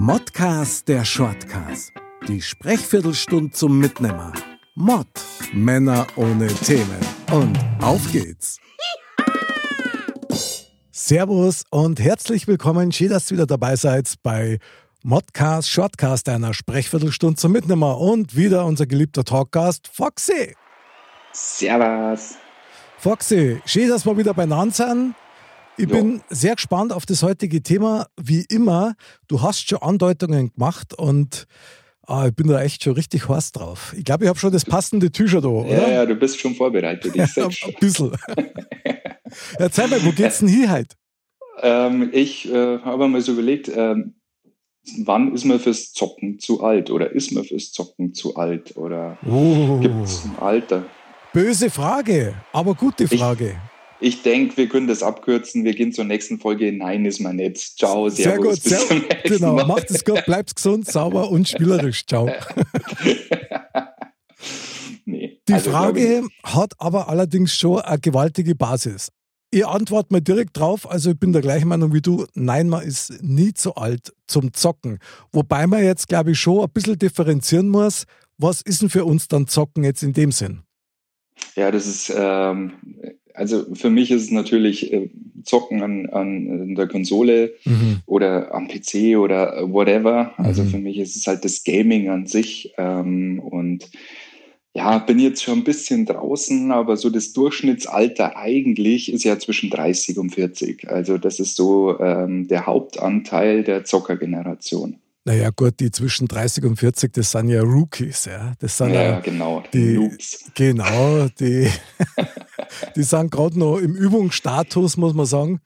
Modcast der Shortcast. Die Sprechviertelstunde zum Mitnehmer. Mod. Männer ohne Themen. Und auf geht's. Servus und herzlich willkommen. Schön, dass ihr wieder dabei seid bei Modcast, Shortcast einer Sprechviertelstunde zum Mitnehmer und wieder unser geliebter Talkcast Foxy. Servus. Foxy, schön, dass wir wieder beieinander sind. Ich jo. bin sehr gespannt auf das heutige Thema. Wie immer, du hast schon Andeutungen gemacht und ah, ich bin da echt schon richtig heiß drauf. Ich glaube, ich habe schon das passende Tücher da, oder? Ja, ja, du bist schon vorbereitet. Ich ja, ein bisschen. Erzähl mal, wo geht's denn hier heute? Ähm, ich äh, habe mal so überlegt, ähm, wann ist man fürs Zocken zu alt? Oder ist man fürs Zocken zu alt? Oder oh. gibt es ein Alter? Böse Frage, aber gute Frage. Ich, ich denke, wir können das abkürzen. Wir gehen zur nächsten Folge. Nein, ist man nicht. Ciao, servus. Sehr gut, sehr, genau. Mal. Macht es gut, bleibt gesund, sauber und spielerisch. Ciao. nee, Die also, Frage hat aber allerdings schon eine gewaltige Basis. Ich antworte mal direkt drauf. Also, ich bin der gleichen Meinung wie du. Nein, man ist nie zu alt zum Zocken. Wobei man jetzt, glaube ich, schon ein bisschen differenzieren muss. Was ist denn für uns dann Zocken jetzt in dem Sinn? Ja, das ist ähm, also für mich ist es natürlich äh, Zocken an, an der Konsole mhm. oder am PC oder whatever. Also mhm. für mich ist es halt das Gaming an sich. Ähm, und ja, bin jetzt schon ein bisschen draußen, aber so das Durchschnittsalter eigentlich ist ja zwischen 30 und 40. Also das ist so ähm, der Hauptanteil der Zockergeneration. Naja, gut, die zwischen 30 und 40, das sind ja Rookies, ja. Das sind ja, ja genau, die. Genau, die, die sind gerade noch im Übungsstatus, muss man sagen.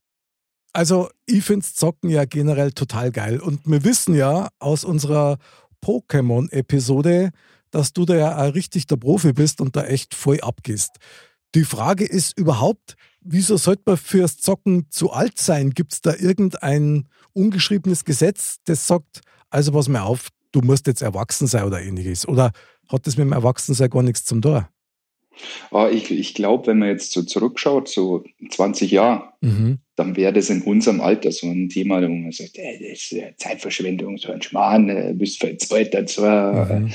Also, ich finde Zocken ja generell total geil. Und wir wissen ja aus unserer Pokémon-Episode, dass du da ja auch richtig der Profi bist und da echt voll abgehst. Die Frage ist überhaupt, wieso sollte man fürs Zocken zu alt sein? Gibt es da irgendein ungeschriebenes Gesetz, das sagt, also pass mir auf, du musst jetzt erwachsen sein oder ähnliches. Oder hat das mit dem Erwachsensein gar nichts zum tun? Oh, ich ich glaube, wenn man jetzt so zurückschaut, so 20 Jahre, mhm. dann wäre das in unserem Alter so ein Thema, wo man sagt, äh, das ist Zeitverschwendung, so ein Schmarrn, äh, bist verzweigt dazu. Mhm.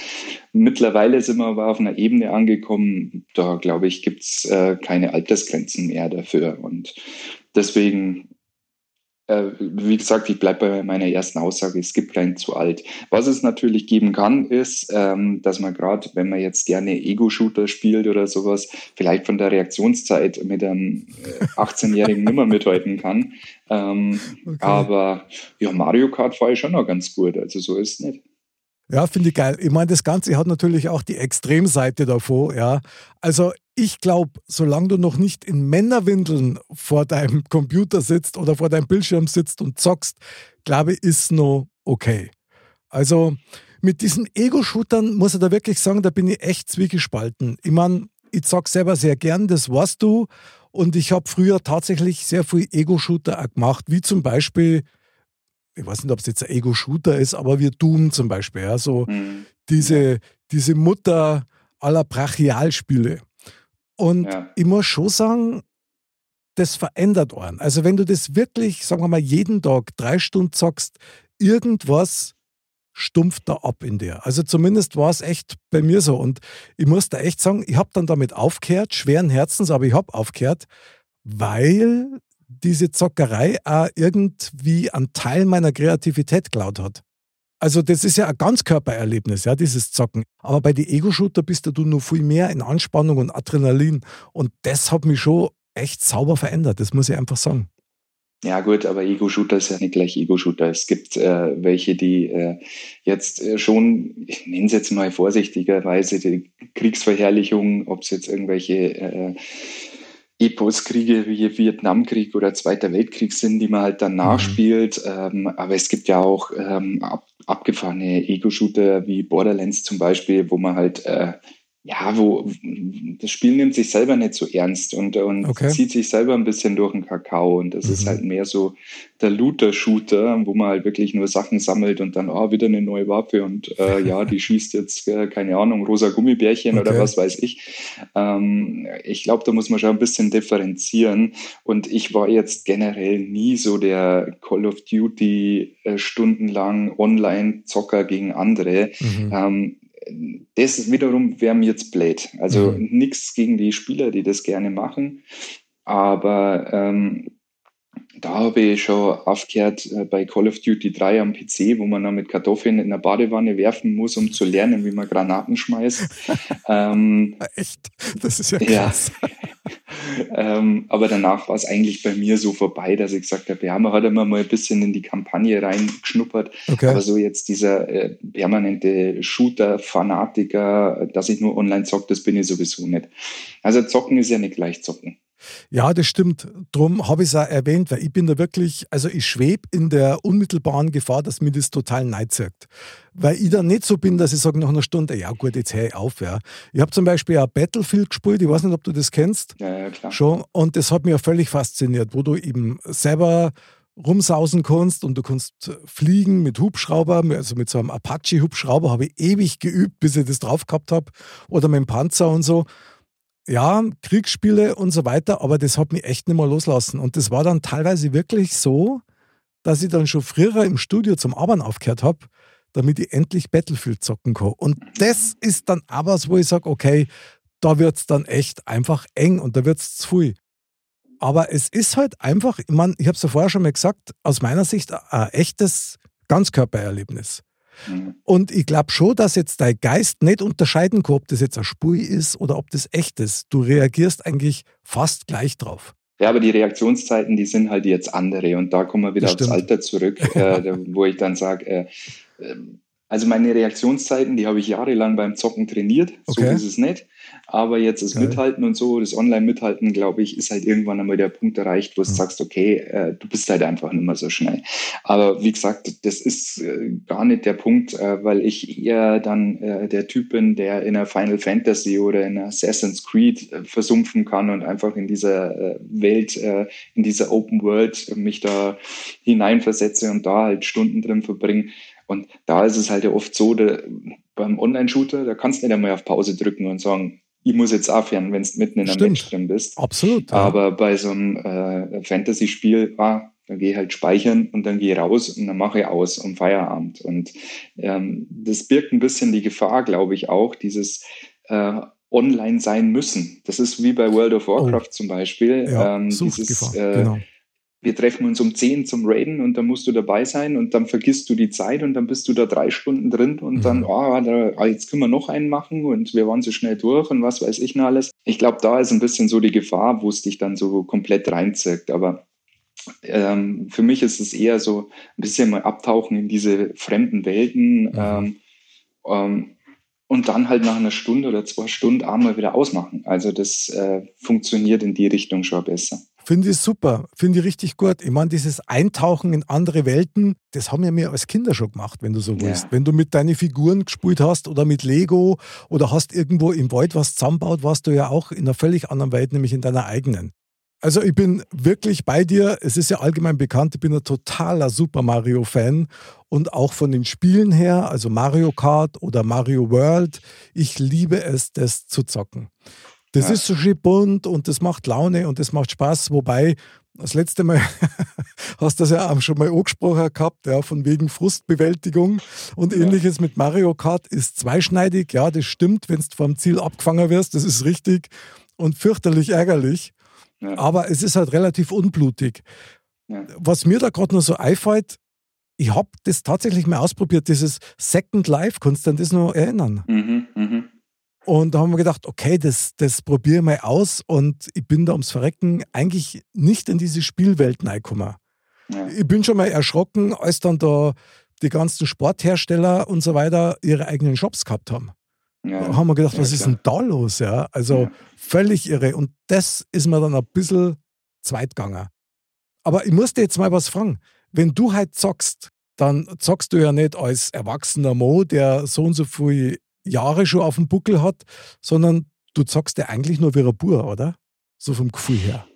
Mittlerweile sind wir aber auf einer Ebene angekommen, da glaube ich, gibt es äh, keine Altersgrenzen mehr dafür. Und deswegen wie gesagt, ich bleibe bei meiner ersten Aussage, es gibt kein zu alt. Was es natürlich geben kann, ist, ähm, dass man gerade, wenn man jetzt gerne Ego-Shooter spielt oder sowas, vielleicht von der Reaktionszeit mit einem 18-Jährigen nimmer mithalten kann. Ähm, okay. Aber ja, Mario Kart fahre ich schon noch ganz gut, also so ist es nicht. Ja, finde ich geil. Ich meine, das Ganze hat natürlich auch die Extremseite davor, ja. Also ich glaube, solange du noch nicht in Männerwindeln vor deinem Computer sitzt oder vor deinem Bildschirm sitzt und zockst, glaube ich, ist noch okay. Also mit diesen Ego-Shootern muss ich da wirklich sagen, da bin ich echt zwiegespalten. Ich meine, ich zock selber sehr gern, das weißt du. Und ich habe früher tatsächlich sehr viel Ego-Shooter gemacht, wie zum Beispiel ich weiß nicht, ob es jetzt ein Ego-Shooter ist, aber wir Doom zum Beispiel, ja, so mhm. diese, diese Mutter aller Brachialspiele. Und ja. ich muss schon sagen, das verändert einen. Also wenn du das wirklich, sagen wir mal, jeden Tag drei Stunden zockst, irgendwas stumpft da ab in dir. Also zumindest war es echt bei mir so. Und ich muss da echt sagen, ich habe dann damit aufgehört, schweren Herzens, aber ich habe aufgehört, weil diese Zockerei auch irgendwie einen Teil meiner Kreativität klaut hat. Also das ist ja ein Ganzkörpererlebnis, ja, dieses Zocken. Aber bei den Ego-Shooter bist du nur viel mehr in Anspannung und Adrenalin. Und das hat mich schon echt sauber verändert, das muss ich einfach sagen. Ja gut, aber Ego-Shooter ist ja nicht gleich Ego-Shooter. Es gibt äh, welche, die äh, jetzt äh, schon, ich nenne es jetzt mal vorsichtigerweise, die Kriegsverherrlichung, ob es jetzt irgendwelche äh, Epos-Kriege wie Vietnamkrieg oder Zweiter Weltkrieg sind, die man halt dann mhm. nachspielt. Mhm. Ähm, aber es gibt ja auch ähm, ab, abgefahrene Ego-Shooter wie Borderlands zum Beispiel, wo man halt äh, ja, wo das Spiel nimmt sich selber nicht so ernst und, und okay. zieht sich selber ein bisschen durch den Kakao. Und das mhm. ist halt mehr so der Looter-Shooter, wo man halt wirklich nur Sachen sammelt und dann, oh, wieder eine neue Waffe und äh, ja, die schießt jetzt, äh, keine Ahnung, rosa Gummibärchen okay. oder was weiß ich. Ähm, ich glaube, da muss man schon ein bisschen differenzieren. Und ich war jetzt generell nie so der Call of Duty äh, stundenlang Online-Zocker gegen andere. Mhm. Ähm, das wiederum wäre mir jetzt blöd. Also mhm. nichts gegen die Spieler, die das gerne machen. Aber ähm, da habe ich schon aufgehört äh, bei Call of Duty 3 am PC, wo man dann mit Kartoffeln in der Badewanne werfen muss, um zu lernen, wie man Granaten schmeißt. ähm, Echt? Das ist ja krass. Ja. Ähm, aber danach war es eigentlich bei mir so vorbei, dass ich gesagt habe, ja, man hat immer mal ein bisschen in die Kampagne reingeschnuppert. Okay. Aber so jetzt dieser äh, permanente Shooter-Fanatiker, dass ich nur online zocke, das bin ich sowieso nicht. Also zocken ist ja nicht gleich zocken. Ja, das stimmt. Darum habe ich es auch erwähnt, weil ich bin da wirklich, also ich schwebe in der unmittelbaren Gefahr, dass mir das total neizirkt. Weil ich da nicht so bin, dass ich sage nach einer Stunde, ja gut, jetzt höre ich auf. Ja. Ich habe zum Beispiel auch Battlefield gespielt, ich weiß nicht, ob du das kennst. Ja, ja, klar. Schon. Und das hat mich ja völlig fasziniert, wo du eben selber rumsausen kannst und du kannst fliegen mit Hubschrauber, also mit so einem Apache-Hubschrauber habe ich ewig geübt, bis ich das drauf gehabt habe oder mit dem Panzer und so ja, Kriegsspiele und so weiter, aber das hat mich echt nicht mehr loslassen. Und das war dann teilweise wirklich so, dass ich dann schon früher im Studio zum Arbeiten aufgehört habe, damit ich endlich Battlefield zocken kann. Und das ist dann aber was, wo ich sage, okay, da wird es dann echt einfach eng und da wird es zu viel. Aber es ist halt einfach, ich meine, ich habe es ja vorher schon mal gesagt, aus meiner Sicht ein echtes Ganzkörpererlebnis. Mhm. Und ich glaube schon, dass jetzt dein Geist nicht unterscheiden kann, ob das jetzt ein Spui ist oder ob das echt ist. Du reagierst eigentlich fast gleich drauf. Ja, aber die Reaktionszeiten, die sind halt jetzt andere. Und da kommen wir wieder aufs Alter zurück, äh, wo ich dann sage, äh, ähm, also meine Reaktionszeiten, die habe ich jahrelang beim Zocken trainiert. Okay. So ist es nicht. Aber jetzt das Geil. Mithalten und so, das Online-Mithalten, glaube ich, ist halt irgendwann einmal der Punkt erreicht, wo du mhm. sagst, okay, äh, du bist halt einfach nicht mehr so schnell. Aber wie gesagt, das ist äh, gar nicht der Punkt, äh, weil ich eher dann äh, der Typ bin, der in einer Final Fantasy oder in einer Assassin's Creed äh, versumpfen kann und einfach in dieser äh, Welt, in dieser Open World mich da hineinversetze und da halt Stunden drin verbringe. Und da ist es halt ja oft so, der, beim Online-Shooter, da kannst du nicht einmal auf Pause drücken und sagen, ich muss jetzt aufhören, wenn du mitten in einem Match drin bist. Absolut. Ja. Aber bei so einem äh, Fantasy-Spiel, ah, dann gehe ich halt speichern und dann gehe ich raus und dann mache ich aus um Feierabend. Und ähm, das birgt ein bisschen die Gefahr, glaube ich, auch, dieses äh, online sein müssen. Das ist wie bei World of Warcraft oh. zum Beispiel. Ja, ähm, dieses, äh, genau wir treffen uns um 10 zum Raiden und dann musst du dabei sein und dann vergisst du die Zeit und dann bist du da drei Stunden drin und mhm. dann, oh, da, jetzt können wir noch einen machen und wir waren so schnell durch und was weiß ich noch alles. Ich glaube, da ist ein bisschen so die Gefahr, wo es dich dann so komplett reinzirkt. Aber ähm, für mich ist es eher so ein bisschen mal abtauchen in diese fremden Welten. Mhm. Ähm, ähm, und dann halt nach einer Stunde oder zwei Stunden einmal wieder ausmachen. Also das äh, funktioniert in die Richtung schon besser. Finde ich super, finde ich richtig gut. Ich meine, dieses Eintauchen in andere Welten, das haben ja wir als Kinder schon gemacht, wenn du so willst. Ja. Wenn du mit deinen Figuren gespielt hast oder mit Lego oder hast irgendwo im Wald was zusammenbaut, warst du ja auch in einer völlig anderen Welt, nämlich in deiner eigenen. Also ich bin wirklich bei dir. Es ist ja allgemein bekannt, ich bin ein totaler Super Mario-Fan und auch von den Spielen her, also Mario Kart oder Mario World. Ich liebe es, das zu zocken. Das ja. ist so schön bunt und das macht Laune und das macht Spaß. Wobei, das letzte Mal hast du das ja auch schon mal angesprochen gehabt, ja, von wegen Frustbewältigung und ja. ähnliches mit Mario Kart ist zweischneidig. Ja, das stimmt, wenn du vom Ziel abgefangen wirst, das ist richtig und fürchterlich ärgerlich. Ja. Aber es ist halt relativ unblutig. Was mir da gerade noch so einfällt, ich habe das tatsächlich mal ausprobiert, dieses Second Life, kannst du an das noch erinnern? Mhm, mh. Und da haben wir gedacht, okay, das, das probiere ich mal aus. Und ich bin da ums Verrecken eigentlich nicht in diese Spielwelt reingekommen. Ja. Ich bin schon mal erschrocken, als dann da die ganzen Sporthersteller und so weiter ihre eigenen Shops gehabt haben. Ja. Da haben wir gedacht, was ja, ist denn da los? Ja, also völlig irre. Und das ist mir dann ein bisschen zweitganger. Aber ich muss dir jetzt mal was fragen. Wenn du halt zockst, dann zockst du ja nicht als erwachsener Mo, der so und so viel Jahre schon auf dem Buckel hat, sondern du zockst ja eigentlich nur wie ein Bur, oder? So vom Gefühl her.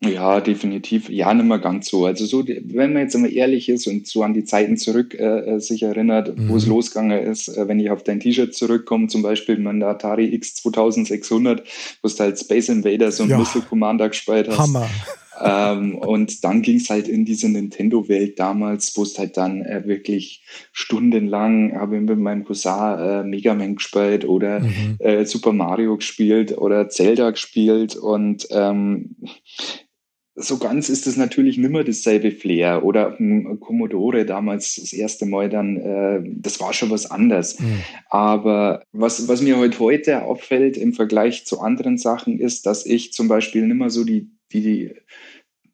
Ja, definitiv. Ja, nicht mehr ganz so. Also so, wenn man jetzt immer ehrlich ist und so an die Zeiten zurück äh, äh sich erinnert, mhm. wo es losgegangen ist, äh, wenn ich auf dein T-Shirt zurückkomme, zum Beispiel mit der Atari X 2600, wo du halt Space Invaders und ja. Missile Commander gespielt hast. Hammer. Ähm, und dann ging es halt in diese Nintendo-Welt damals, wo es halt dann äh, wirklich stundenlang habe ich mit meinem Cousin äh, Mega Man gespielt oder mhm. äh, Super Mario gespielt oder Zelda gespielt und ähm, so ganz ist es natürlich nimmer dasselbe Flair. Oder ein Commodore damals das erste Mal dann, äh, das war schon was anderes. Mhm. Aber was, was mir heute, heute auffällt im Vergleich zu anderen Sachen ist, dass ich zum Beispiel nimmer so die, die,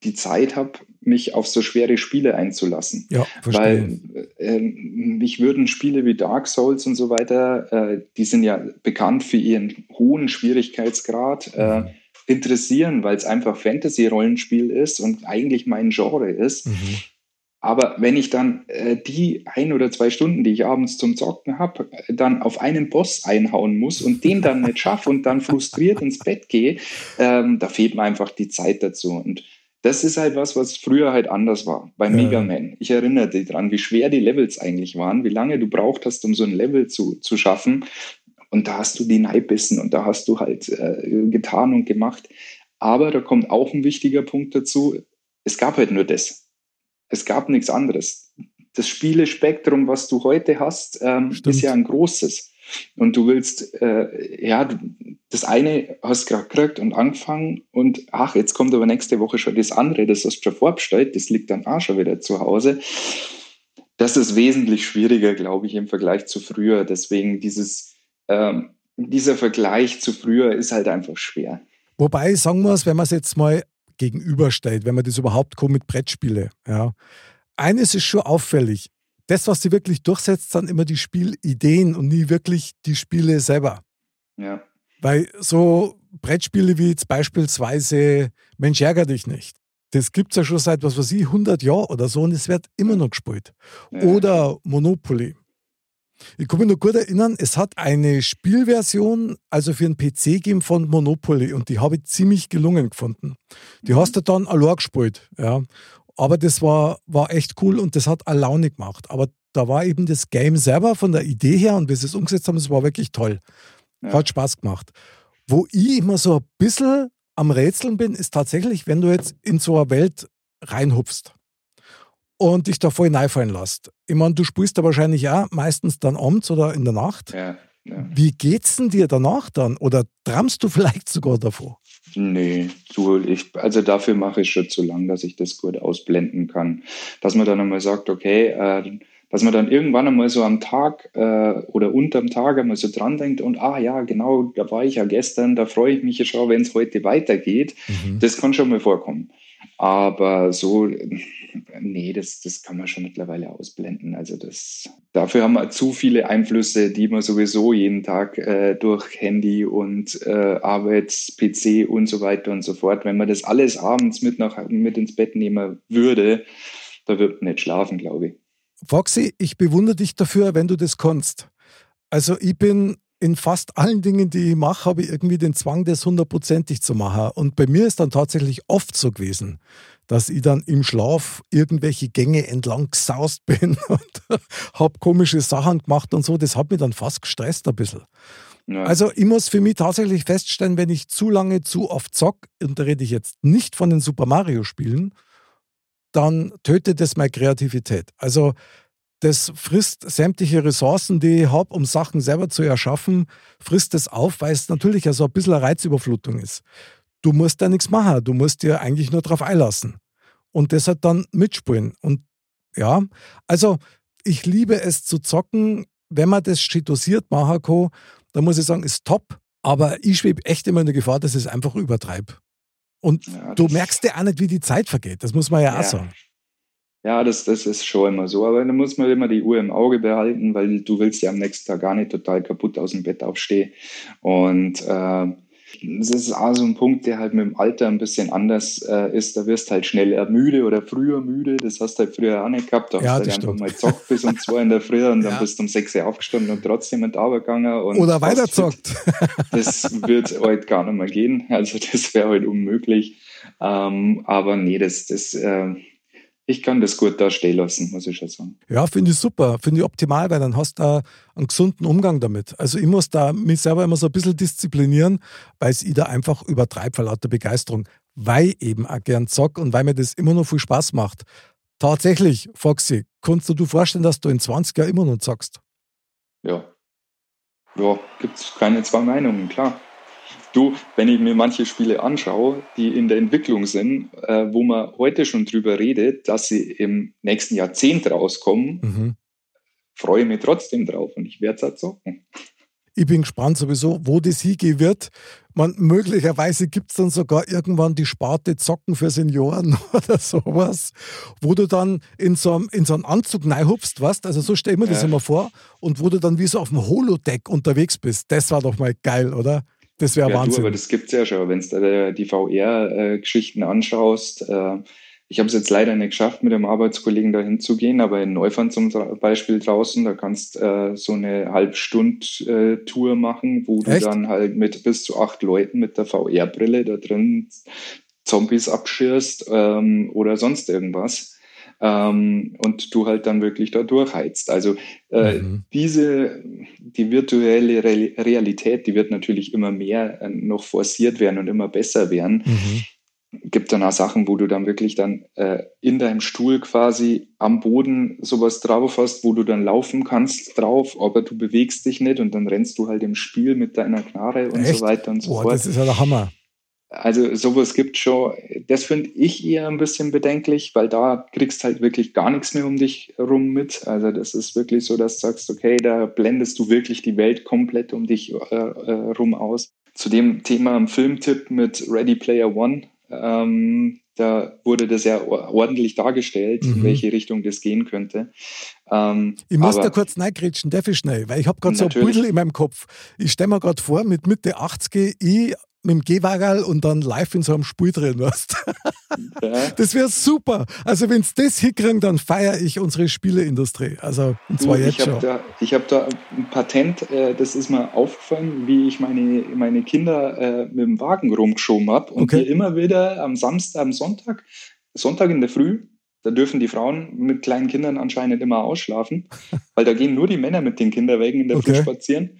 die Zeit habe, mich auf so schwere Spiele einzulassen. Ja, verstehe. Weil äh, mich würden Spiele wie Dark Souls und so weiter, äh, die sind ja bekannt für ihren hohen Schwierigkeitsgrad. Äh, mhm. Äh, interessieren, weil es einfach Fantasy-Rollenspiel ist und eigentlich mein Genre ist. Mhm. Aber wenn ich dann äh, die ein oder zwei Stunden, die ich abends zum Zocken habe, dann auf einen Boss einhauen muss und den dann nicht schaffe und dann frustriert ins Bett gehe, ähm, da fehlt mir einfach die Zeit dazu. Und das ist halt was, was früher halt anders war bei ja. Mega Man. Ich erinnere dich dran, wie schwer die Levels eigentlich waren, wie lange du braucht hast, um so ein Level zu, zu schaffen. Und da hast du die Neibissen und da hast du halt äh, getan und gemacht. Aber da kommt auch ein wichtiger Punkt dazu. Es gab halt nur das. Es gab nichts anderes. Das Spielespektrum, was du heute hast, ähm, ist ja ein großes. Und du willst, äh, ja, das eine hast gerade gekriegt und angefangen und ach, jetzt kommt aber nächste Woche schon das andere, das hast du schon vorbestellt, das liegt dann auch schon wieder zu Hause. Das ist wesentlich schwieriger, glaube ich, im Vergleich zu früher. Deswegen dieses, ähm, dieser Vergleich zu früher ist halt einfach schwer. Wobei, sagen wir es, wenn man es jetzt mal gegenüberstellt, wenn man das überhaupt kommt mit Brettspiele, ja. Eines ist schon auffällig. Das, was sie wirklich durchsetzt, sind immer die Spielideen und nie wirklich die Spiele selber. Ja. Weil so Brettspiele wie jetzt beispielsweise Mensch ärger dich nicht. Das gibt es ja schon seit, was weiß ich, 100 Jahren oder so und es wird immer noch gespielt. Ja. Oder Monopoly. Ich kann mich noch gut erinnern, es hat eine Spielversion, also für einen PC gegeben von Monopoly und die habe ich ziemlich gelungen gefunden. Die mhm. hast du dann allein gespielt, ja. Aber das war, war echt cool und das hat Laune gemacht. Aber da war eben das Game selber von der Idee her und wie sie es umgesetzt haben, das war wirklich toll. Ja. Hat Spaß gemacht. Wo ich immer so ein bisschen am Rätseln bin, ist tatsächlich, wenn du jetzt in so eine Welt reinhupfst und dich da voll reinfallen lässt. Ich meine, du spielst da wahrscheinlich auch meistens dann abends oder in der Nacht. Ja, ja. Wie geht's denn dir danach dann? Oder trammst du vielleicht sogar davor? Nee, du, ich, also dafür mache ich schon zu lang, dass ich das gut ausblenden kann. Dass man dann einmal sagt, okay, äh, dass man dann irgendwann einmal so am Tag äh, oder unterm Tag einmal so dran denkt und ah ja, genau, da war ich ja gestern, da freue ich mich ja schon, wenn es heute weitergeht. Mhm. Das kann schon mal vorkommen. Aber so, nee, das, das kann man schon mittlerweile ausblenden. Also das, dafür haben wir zu viele Einflüsse, die man sowieso jeden Tag äh, durch Handy und äh, Arbeits, PC und so weiter und so fort. Wenn man das alles abends mit, nach, mit ins Bett nehmen würde, da wird man nicht schlafen, glaube ich. Foxy, ich bewundere dich dafür, wenn du das kannst. Also ich bin in fast allen Dingen, die ich mache, habe ich irgendwie den Zwang, das hundertprozentig zu machen. Und bei mir ist dann tatsächlich oft so gewesen, dass ich dann im Schlaf irgendwelche Gänge entlang gesaust bin und habe komische Sachen gemacht und so. Das hat mich dann fast gestresst ein bisschen. Ja. Also ich muss für mich tatsächlich feststellen, wenn ich zu lange zu oft zock, und da rede ich jetzt nicht von den Super Mario Spielen, dann tötet das meine Kreativität. Also das frisst sämtliche Ressourcen, die ich habe, um Sachen selber zu erschaffen, frisst es auf, weil es natürlich ja so ein bisschen eine Reizüberflutung ist. Du musst da nichts machen, du musst dir eigentlich nur darauf einlassen und deshalb dann mitspielen. Und ja, also ich liebe es zu zocken, wenn man das dosiert machen kann, dann muss ich sagen, ist top, aber ich schwebe echt immer in der Gefahr, dass ich es einfach übertreibe. Und ja, du merkst ja auch nicht, wie die Zeit vergeht, das muss man ja, ja. auch sagen. Ja, das, das ist schon immer so. Aber da muss man immer die Uhr im Auge behalten, weil du willst ja am nächsten Tag gar nicht total kaputt aus dem Bett aufstehen. Und äh, Das ist auch so ein Punkt, der halt mit dem Alter ein bisschen anders äh, ist. Da wirst halt schneller müde oder früher müde. Das hast du halt früher auch nicht gehabt. Da ja, hast du halt einfach mal zockt bis um zwei in der Früh und dann bist du um sechs Uhr aufgestanden und trotzdem in gegangen. oder weiter zockt. Das wird heute gar nicht mehr gehen. Also das wäre heute halt unmöglich. Ähm, aber nee, das, das äh, ich kann das gut da stehen lassen, muss ich schon sagen. Ja, finde ich super, finde ich optimal, weil dann hast du da einen gesunden Umgang damit. Also ich muss da mich selber immer so ein bisschen disziplinieren, weil es ich da einfach übertreibe vor lauter Begeisterung, weil eben auch gern zock und weil mir das immer noch viel Spaß macht. Tatsächlich, Foxy, kannst du dir vorstellen, dass du in 20 Jahren immer noch zockst? Ja. Ja, gibt es keine zwei Meinungen, klar. Du, wenn ich mir manche Spiele anschaue, die in der Entwicklung sind, äh, wo man heute schon drüber redet, dass sie im nächsten Jahrzehnt rauskommen, mhm. freue ich mich trotzdem drauf und ich werde es halt zocken. Ich bin gespannt sowieso, wo das hingehen wird. Man, möglicherweise gibt es dann sogar irgendwann die Sparte Zocken für Senioren oder sowas, wo du dann in so, einem, in so einen Anzug reinhupfst, weißt Also so stell ich mir ja. das immer vor. Und wo du dann wie so auf dem Holodeck unterwegs bist. Das war doch mal geil, oder? Das wäre ja, Wahnsinn. Du, aber das gibt es ja schon, wenn du die VR-Geschichten anschaust. Äh, ich habe es jetzt leider nicht geschafft, mit einem Arbeitskollegen da hinzugehen, aber in Neufern zum Beispiel draußen, da kannst äh, so eine Halbstund-Tour machen, wo du Echt? dann halt mit bis zu acht Leuten mit der VR-Brille da drin Zombies abschirst ähm, oder sonst irgendwas ähm, und du halt dann wirklich da durchheizt. Also äh, mhm. diese, die virtuelle Re Realität, die wird natürlich immer mehr äh, noch forciert werden und immer besser werden. Mhm gibt dann auch Sachen, wo du dann wirklich dann äh, in deinem Stuhl quasi am Boden sowas drauf hast, wo du dann laufen kannst drauf, aber du bewegst dich nicht und dann rennst du halt im Spiel mit deiner Knarre und Echt? so weiter und so Boah, fort. Das ist ja der Hammer. Also sowas gibt schon, das finde ich eher ein bisschen bedenklich, weil da kriegst halt wirklich gar nichts mehr um dich rum mit. Also das ist wirklich so, dass du sagst, okay, da blendest du wirklich die Welt komplett um dich äh, äh, rum aus. Zu dem Thema im Filmtipp mit Ready Player One, ähm, da wurde das ja ordentlich dargestellt, mhm. in welche Richtung das gehen könnte. Ähm, ich muss da kurz reingrätschen, darf ich schnell, weil ich habe gerade so ein Büdel in meinem Kopf. Ich stelle mir gerade vor, mit Mitte 80 ich mit dem Gehwagel und dann live in so einem Spiel drin warst. Ja. Das wäre super. Also wenn es das hinkriegen, dann feiere ich unsere Spieleindustrie. Also und zwar du, jetzt ich schon. Da, ich habe da ein Patent, äh, das ist mir aufgefallen, wie ich meine, meine Kinder äh, mit dem Wagen rumgeschoben habe und okay. immer wieder am Samstag, am Sonntag, Sonntag in der Früh, da dürfen die Frauen mit kleinen Kindern anscheinend immer ausschlafen, weil da gehen nur die Männer mit den Kinderwägen in der okay. Früh spazieren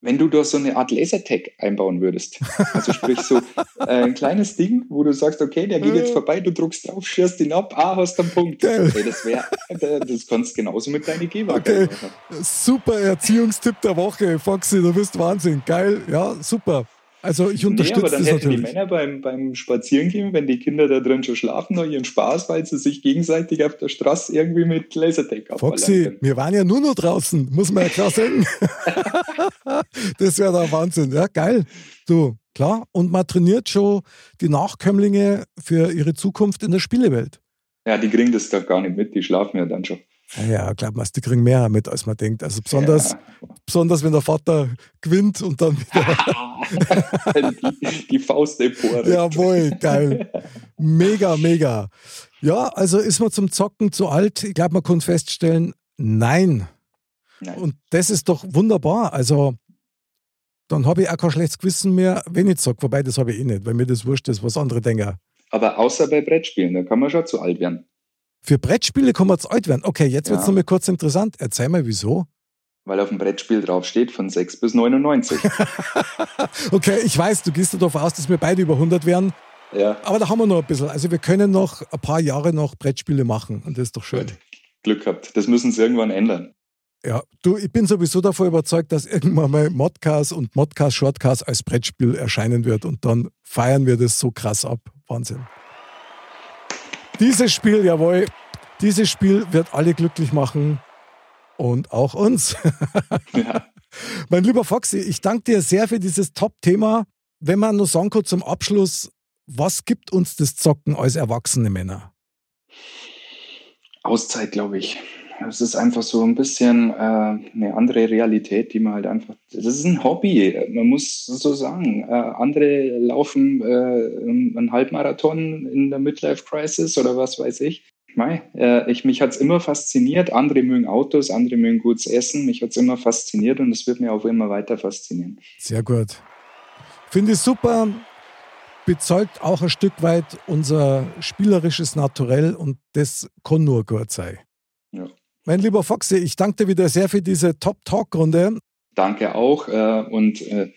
wenn du da so eine Art Lasertag einbauen würdest, also sprich so äh, ein kleines Ding, wo du sagst, okay, der geht jetzt vorbei, du druckst drauf, schierst ihn ab, ah, hast einen Punkt. Okay, das wäre, das kannst du genauso mit deiner Gehwaage okay. machen. Super Erziehungstipp der Woche, Foxy, du bist Wahnsinn, geil, ja, super. Also ich unterstütze nee, aber dann das hätten natürlich. die Männer beim, beim Spazierengehen, wenn die Kinder da drin schon schlafen, noch ihren Spaß, weil sie sich gegenseitig auf der Straße irgendwie mit Lasertag Foxy, wir waren ja nur noch draußen, muss man ja klar sagen. das wäre der Wahnsinn. Ja, geil. Du, klar. Und man trainiert schon die Nachkömmlinge für ihre Zukunft in der Spielewelt. Ja, die kriegen das doch gar nicht mit, die schlafen ja dann schon. Ja, glaub mal, die kriegen mehr mit, als man denkt. Also besonders, ja. besonders wenn der Vater gewinnt und dann wieder. die, die Faust empor. Jawohl, geil. Mega, mega. Ja, also ist man zum Zocken zu alt? Ich glaube, man kann feststellen, nein. nein. Und das ist doch wunderbar. Also dann habe ich auch kein schlechtes Gewissen mehr, wenn ich zocke. Wobei, das habe ich eh nicht, weil mir das wurscht ist, was andere denken. Aber außer bei Brettspielen, da kann man schon zu alt werden. Für Brettspiele kann man zu alt werden. Okay, jetzt wird es nochmal kurz interessant. Erzähl mal, wieso? Weil auf dem Brettspiel draufsteht von 6 bis 99. okay, ich weiß, du gehst davon aus, dass wir beide über 100 werden. Ja. Aber da haben wir noch ein bisschen. Also wir können noch ein paar Jahre noch Brettspiele machen und das ist doch schön. Gut. Glück gehabt. Das müssen sie irgendwann ändern. Ja, du, ich bin sowieso davon überzeugt, dass irgendwann mal Modcast und Modcast Shortcast als Brettspiel erscheinen wird und dann feiern wir das so krass ab. Wahnsinn. Dieses Spiel, jawohl, dieses Spiel wird alle glücklich machen und auch uns. Ja. mein lieber Foxy, ich danke dir sehr für dieses Top-Thema. Wenn man nur sagen kann zum Abschluss, was gibt uns das Zocken als erwachsene Männer? Auszeit, glaube ich. Es ist einfach so ein bisschen äh, eine andere Realität, die man halt einfach, das ist ein Hobby, man muss so sagen. Äh, andere laufen äh, einen Halbmarathon in der Midlife Crisis oder was weiß ich. Mei, äh, ich, mich hat es immer fasziniert. Andere mögen Autos, andere mögen gutes Essen. Mich hat es immer fasziniert und es wird mir auch immer weiter faszinieren. Sehr gut. Finde ich super. Bezeugt auch ein Stück weit unser spielerisches Naturell und das kann nur gut sein. Mein lieber Foxy, ich danke dir wieder sehr für diese Top-Talk-Runde. Danke auch äh, und äh,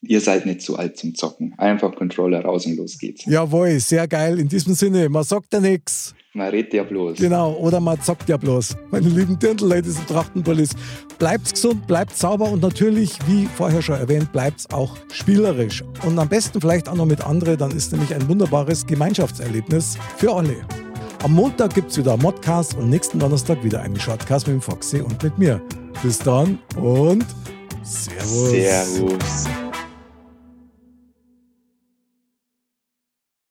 ihr seid nicht zu alt zum Zocken. Einfach Controller raus und los geht's. Jawohl, sehr geil. In diesem Sinne, man sagt ja nichts. Man redet ja bloß. Genau, oder man zockt ja bloß. Meine lieben Dirndl-Ladies und Trachtenbullis, bleibt gesund, bleibt sauber und natürlich, wie vorher schon erwähnt, bleibt auch spielerisch. Und am besten vielleicht auch noch mit anderen, dann ist nämlich ein wunderbares Gemeinschaftserlebnis für alle. Am Montag gibt es wieder Modcast und nächsten Donnerstag wieder einen Shortcast mit dem Foxy und mit mir. Bis dann und Servus. Servus.